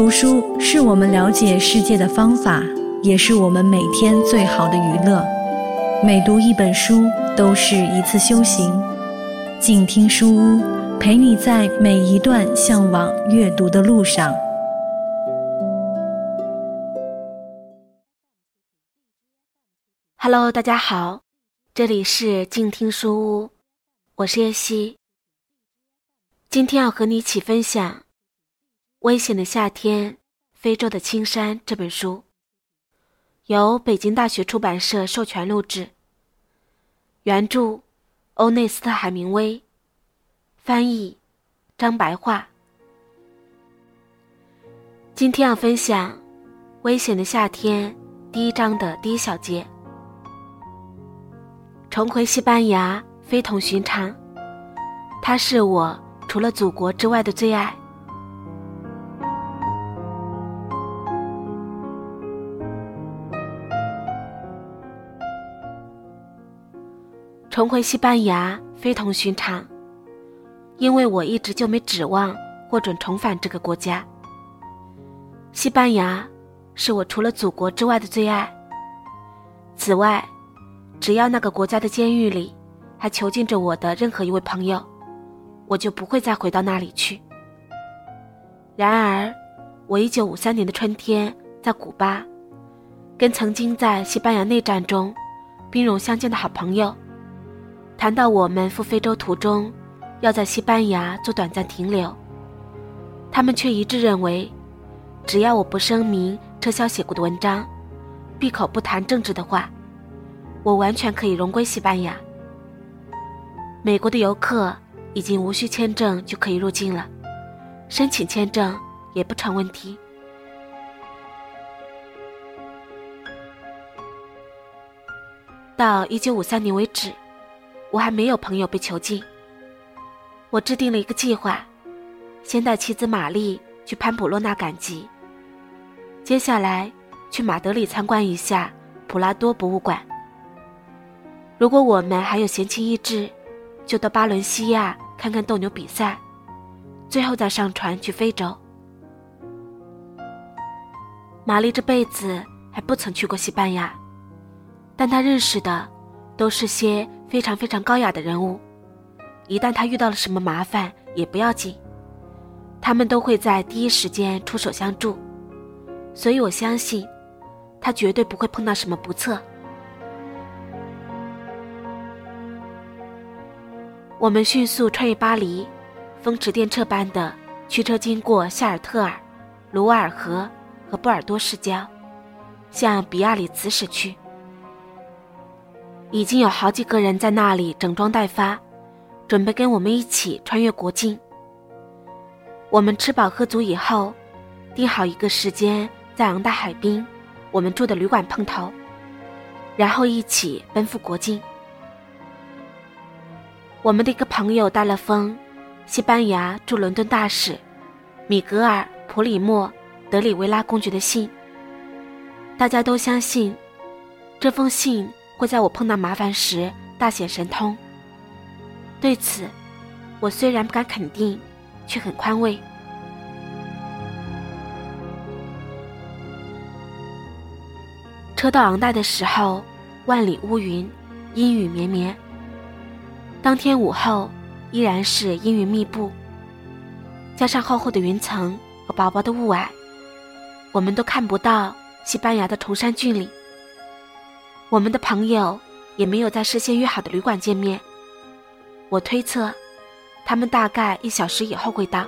读书是我们了解世界的方法，也是我们每天最好的娱乐。每读一本书，都是一次修行。静听书屋，陪你在每一段向往阅读的路上。Hello，大家好，这里是静听书屋，我是叶希。今天要和你一起分享《危险的夏天：非洲的青山》这本书，由北京大学出版社授权录制。原著：欧内斯特·海明威，翻译：张白桦。今天要分享《危险的夏天》第一章的第一小节。重回西班牙非同寻常，它是我。除了祖国之外的最爱。重回西班牙非同寻常，因为我一直就没指望获准重返这个国家。西班牙是我除了祖国之外的最爱。此外，只要那个国家的监狱里还囚禁着我的任何一位朋友。我就不会再回到那里去。然而，我一九五三年的春天在古巴，跟曾经在西班牙内战中兵戎相见的好朋友谈到我们赴非洲途中要在西班牙做短暂停留，他们却一致认为，只要我不声明撤销写过的文章，闭口不谈政治的话，我完全可以荣归西班牙。美国的游客。已经无需签证就可以入境了，申请签证也不成问题。到一九五三年为止，我还没有朋友被囚禁。我制定了一个计划，先带妻子玛丽去潘普洛纳赶集，接下来去马德里参观一下普拉多博物馆。如果我们还有闲情逸致，就到巴伦西亚看看斗牛比赛，最后再上船去非洲。玛丽这辈子还不曾去过西班牙，但她认识的都是些非常非常高雅的人物。一旦他遇到了什么麻烦，也不要紧，他们都会在第一时间出手相助。所以我相信，他绝对不会碰到什么不测。我们迅速穿越巴黎，风驰电掣般的驱车经过夏尔特尔、卢瓦尔河和波尔多市郊，向比亚里茨驶去。已经有好几个人在那里整装待发，准备跟我们一起穿越国境。我们吃饱喝足以后，定好一个时间在昂大海滨我们住的旅馆碰头，然后一起奔赴国境。我们的一个朋友带了封西班牙驻伦敦大使米格尔·普里莫·德里维拉公爵的信。大家都相信，这封信会在我碰到麻烦时大显神通。对此，我虽然不敢肯定，却很宽慰。车到昂代的时候，万里乌云，阴雨绵绵。当天午后，依然是阴云密布，加上厚厚的云层和薄薄的雾霭，我们都看不到西班牙的崇山峻岭。我们的朋友也没有在事先约好的旅馆见面。我推测，他们大概一小时以后会到。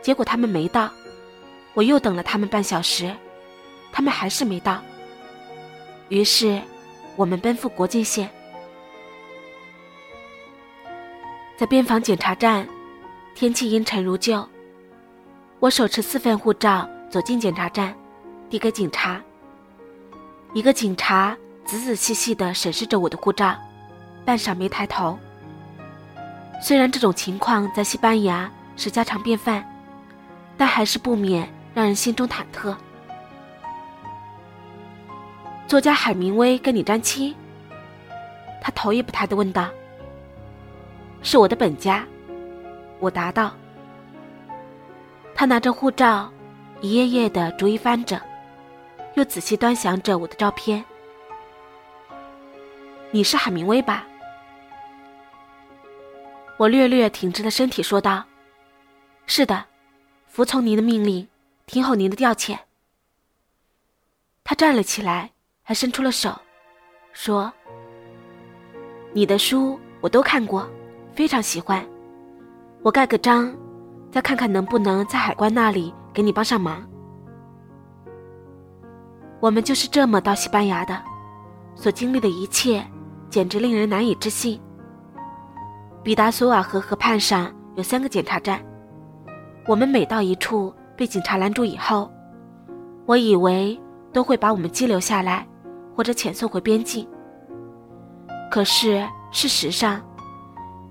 结果他们没到，我又等了他们半小时，他们还是没到。于是，我们奔赴国境线。在边防检查站，天气阴沉如旧。我手持四份护照走进检查站，递给警察。一个警察仔仔细细地审视着我的护照，半晌没抬头。虽然这种情况在西班牙是家常便饭，但还是不免让人心中忐忑。作家海明威跟你沾亲？他头也不抬地问道。是我的本家，我答道。他拿着护照，一页页的逐一翻着，又仔细端详着我的照片。你是海明威吧？我略略挺直了身体说道：“是的，服从您的命令，听候您的调遣。”他站了起来，还伸出了手，说：“你的书我都看过，非常喜欢。我盖个章，再看看能不能在海关那里给你帮上忙。”我们就是这么到西班牙的，所经历的一切简直令人难以置信。比达索瓦河河畔上有三个检查站，我们每到一处被警察拦住以后，我以为。都会把我们羁留下来，或者遣送回边境。可是事实上，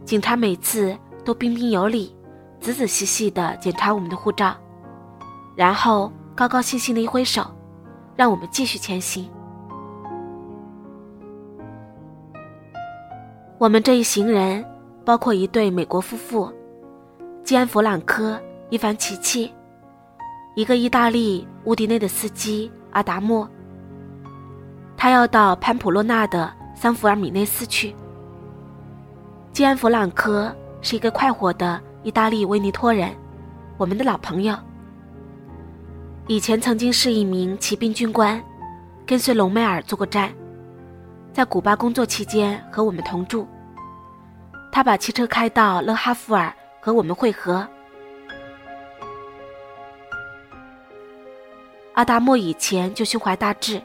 警察每次都彬彬有礼、仔仔细细地检查我们的护照，然后高高兴兴地一挥手，让我们继续前行。我们这一行人包括一对美国夫妇，基安·弗朗科、伊凡·奇奇，一个意大利乌迪内的司机。阿达莫，他要到潘普洛纳的桑福尔米内斯去。基安·弗朗科是一个快活的意大利维尼托人，我们的老朋友。以前曾经是一名骑兵军官，跟随隆美尔做过战，在古巴工作期间和我们同住。他把汽车开到勒哈夫尔和我们会合。阿达莫以前就胸怀大志，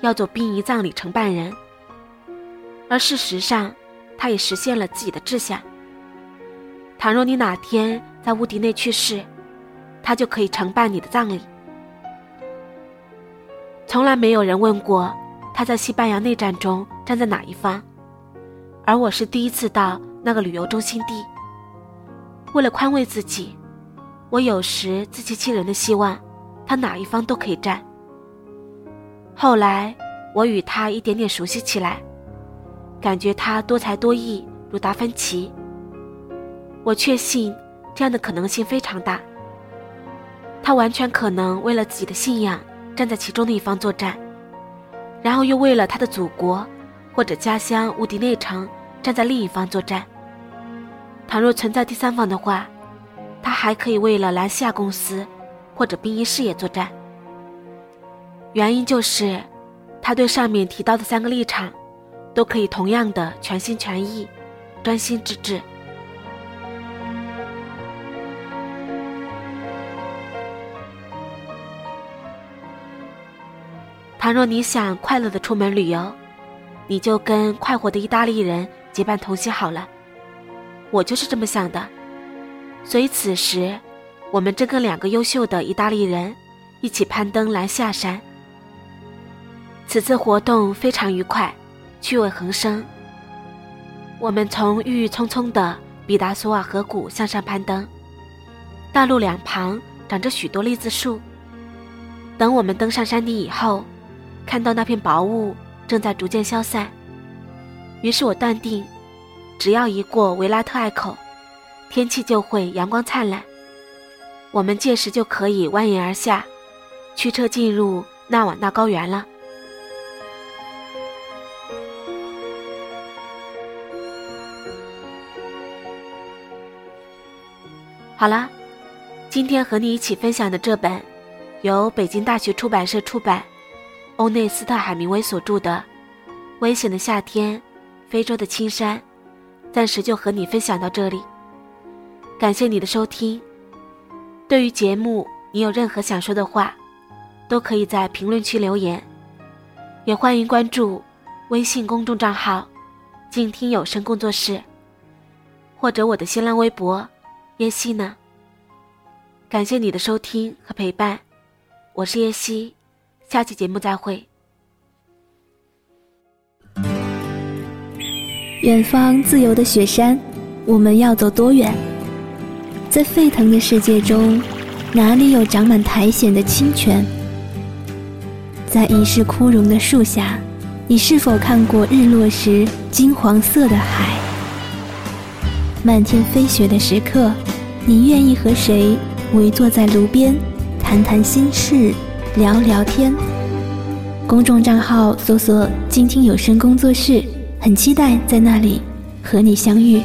要做殡仪葬礼承办人。而事实上，他也实现了自己的志向。倘若你哪天在乌迪内去世，他就可以承办你的葬礼。从来没有人问过他在西班牙内战中站在哪一方，而我是第一次到那个旅游中心地。为了宽慰自己，我有时自欺欺人的希望。他哪一方都可以站。后来，我与他一点点熟悉起来，感觉他多才多艺，如达芬奇。我确信，这样的可能性非常大。他完全可能为了自己的信仰站在其中的一方作战，然后又为了他的祖国或者家乡乌迪内城站在另一方作战。倘若存在第三方的话，他还可以为了兰西亚公司。或者殡仪事业作战，原因就是，他对上面提到的三个立场，都可以同样的全心全意、专心致志。倘若你想快乐的出门旅游，你就跟快活的意大利人结伴同行好了。我就是这么想的，所以此时。我们正跟两个优秀的意大利人一起攀登兰下山。此次活动非常愉快，趣味横生。我们从郁郁葱葱的比达索瓦河谷向上攀登，大路两旁长着许多栗子树。等我们登上山顶以后，看到那片薄雾正在逐渐消散，于是我断定，只要一过维拉特隘口，天气就会阳光灿烂。我们届时就可以蜿蜒而下，驱车进入纳瓦纳高原了。好了，今天和你一起分享的这本由北京大学出版社出版、欧内斯特·海明威所著的《危险的夏天：非洲的青山》，暂时就和你分享到这里。感谢你的收听。对于节目，你有任何想说的话，都可以在评论区留言，也欢迎关注微信公众账号“静听有声工作室”，或者我的新浪微博“叶希呢”。感谢你的收听和陪伴，我是叶希，下期节目再会。远方自由的雪山，我们要走多远？在沸腾的世界中，哪里有长满苔藓的清泉？在已是枯荣的树下，你是否看过日落时金黄色的海？漫天飞雪的时刻，你愿意和谁围坐在炉边，谈谈心事，聊聊天。公众账号搜索“静听有声工作室”，很期待在那里和你相遇。